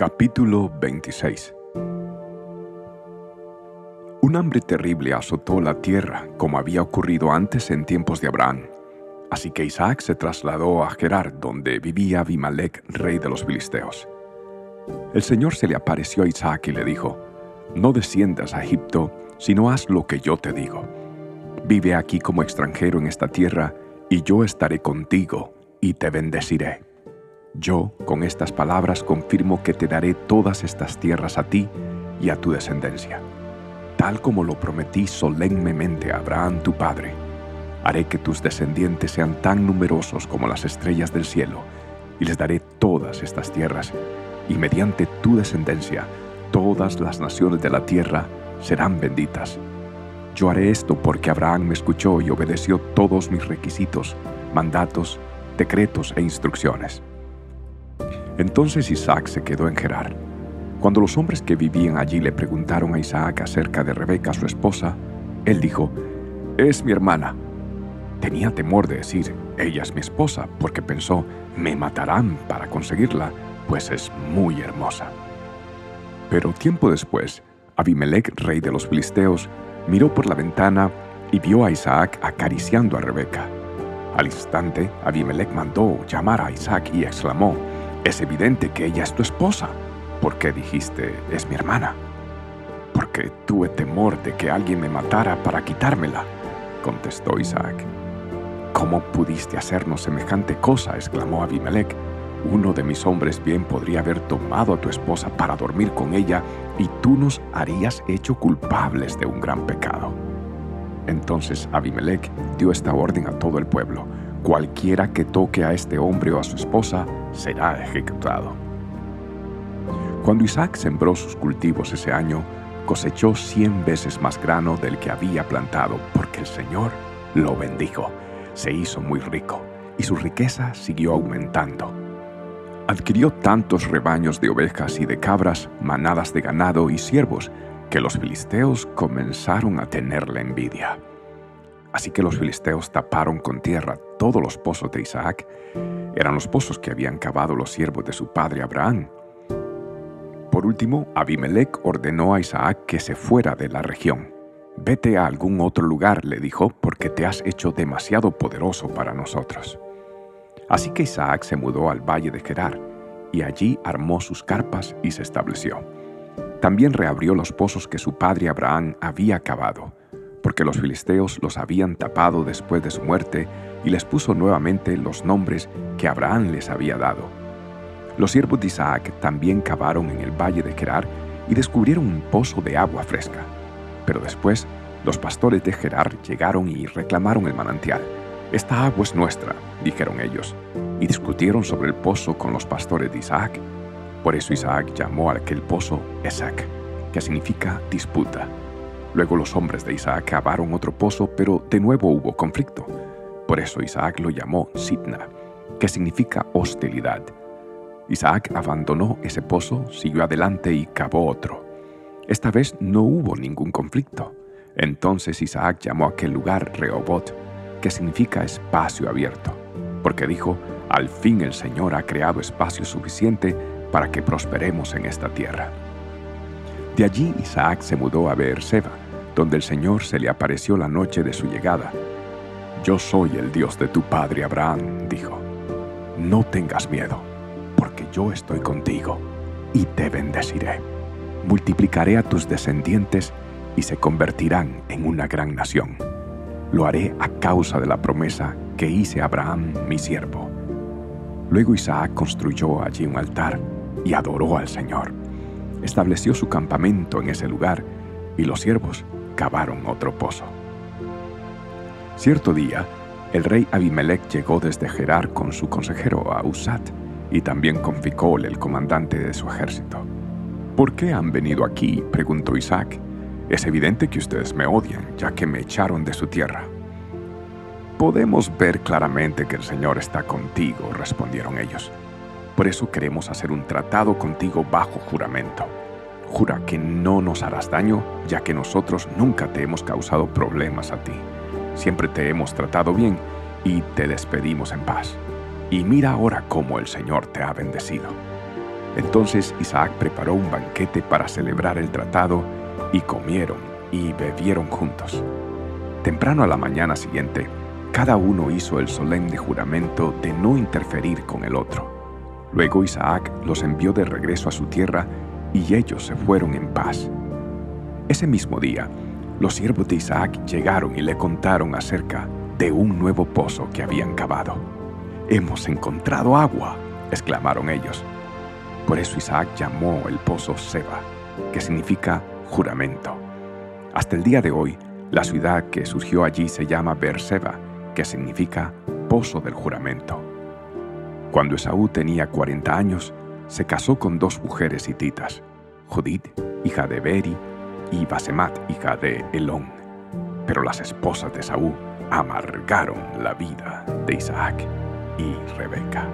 Capítulo 26 Un hambre terrible azotó la tierra, como había ocurrido antes en tiempos de Abraham. Así que Isaac se trasladó a Gerar, donde vivía Abimelech, rey de los filisteos. El Señor se le apareció a Isaac y le dijo, No desciendas a Egipto, sino haz lo que yo te digo. Vive aquí como extranjero en esta tierra, y yo estaré contigo y te bendeciré. Yo, con estas palabras, confirmo que te daré todas estas tierras a ti y a tu descendencia, tal como lo prometí solemnemente a Abraham tu padre. Haré que tus descendientes sean tan numerosos como las estrellas del cielo, y les daré todas estas tierras, y mediante tu descendencia todas las naciones de la tierra serán benditas. Yo haré esto porque Abraham me escuchó y obedeció todos mis requisitos, mandatos, decretos e instrucciones. Entonces Isaac se quedó en Gerar. Cuando los hombres que vivían allí le preguntaron a Isaac acerca de Rebeca, su esposa, él dijo, es mi hermana. Tenía temor de decir, ella es mi esposa, porque pensó, me matarán para conseguirla, pues es muy hermosa. Pero tiempo después, Abimelech, rey de los filisteos, miró por la ventana y vio a Isaac acariciando a Rebeca. Al instante, Abimelech mandó llamar a Isaac y exclamó, Es evidente que ella es tu esposa. ¿Por qué dijiste, es mi hermana? Porque tuve temor de que alguien me matara para quitármela, contestó Isaac. ¿Cómo pudiste hacernos semejante cosa? exclamó Abimelech. Uno de mis hombres bien podría haber tomado a tu esposa para dormir con ella y tú nos harías hecho culpables de un gran pecado. Entonces Abimelech dio esta orden a todo el pueblo. Cualquiera que toque a este hombre o a su esposa será ejecutado. Cuando Isaac sembró sus cultivos ese año, cosechó cien veces más grano del que había plantado, porque el Señor lo bendijo. Se hizo muy rico y su riqueza siguió aumentando. Adquirió tantos rebaños de ovejas y de cabras, manadas de ganado y siervos, que los filisteos comenzaron a tenerle envidia. Así que los filisteos taparon con tierra todos los pozos de Isaac. Eran los pozos que habían cavado los siervos de su padre Abraham. Por último, Abimelech ordenó a Isaac que se fuera de la región. Vete a algún otro lugar, le dijo, porque te has hecho demasiado poderoso para nosotros. Así que Isaac se mudó al valle de Gerar, y allí armó sus carpas y se estableció. También reabrió los pozos que su padre Abraham había cavado, porque los filisteos los habían tapado después de su muerte y les puso nuevamente los nombres que Abraham les había dado. Los siervos de Isaac también cavaron en el valle de Gerar y descubrieron un pozo de agua fresca. Pero después, los pastores de Gerar llegaron y reclamaron el manantial. Esta agua es nuestra, dijeron ellos, y discutieron sobre el pozo con los pastores de Isaac. Por eso Isaac llamó a aquel pozo Esec, que significa disputa. Luego los hombres de Isaac cavaron otro pozo, pero de nuevo hubo conflicto. Por eso Isaac lo llamó Sitna, que significa hostilidad. Isaac abandonó ese pozo, siguió adelante y cavó otro. Esta vez no hubo ningún conflicto. Entonces Isaac llamó a aquel lugar Rehobot, que significa espacio abierto, porque dijo, al fin el Señor ha creado espacio suficiente para que prosperemos en esta tierra. De allí Isaac se mudó a Beerseba, donde el Señor se le apareció la noche de su llegada. Yo soy el Dios de tu padre Abraham, dijo. No tengas miedo, porque yo estoy contigo y te bendeciré. Multiplicaré a tus descendientes y se convertirán en una gran nación. Lo haré a causa de la promesa que hice a Abraham, mi siervo. Luego Isaac construyó allí un altar y adoró al Señor. Estableció su campamento en ese lugar y los siervos cavaron otro pozo. Cierto día, el rey Abimelech llegó desde Gerar con su consejero a y también con Ficol, el comandante de su ejército. ¿Por qué han venido aquí? preguntó Isaac. Es evidente que ustedes me odian, ya que me echaron de su tierra. Podemos ver claramente que el Señor está contigo, respondieron ellos. Por eso queremos hacer un tratado contigo bajo juramento. Jura que no nos harás daño, ya que nosotros nunca te hemos causado problemas a ti. Siempre te hemos tratado bien y te despedimos en paz. Y mira ahora cómo el Señor te ha bendecido. Entonces Isaac preparó un banquete para celebrar el tratado y comieron y bebieron juntos. Temprano a la mañana siguiente, cada uno hizo el solemne juramento de no interferir con el otro. Luego Isaac los envió de regreso a su tierra y ellos se fueron en paz. Ese mismo día, los siervos de Isaac llegaron y le contaron acerca de un nuevo pozo que habían cavado. Hemos encontrado agua, exclamaron ellos. Por eso Isaac llamó el pozo Seba, que significa juramento. Hasta el día de hoy, la ciudad que surgió allí se llama Beerseba, que significa pozo del juramento. Cuando Esaú tenía 40 años, se casó con dos mujeres hititas, Judith, hija de Beri, y Basemat, hija de Elón. Pero las esposas de Esaú amargaron la vida de Isaac y Rebeca.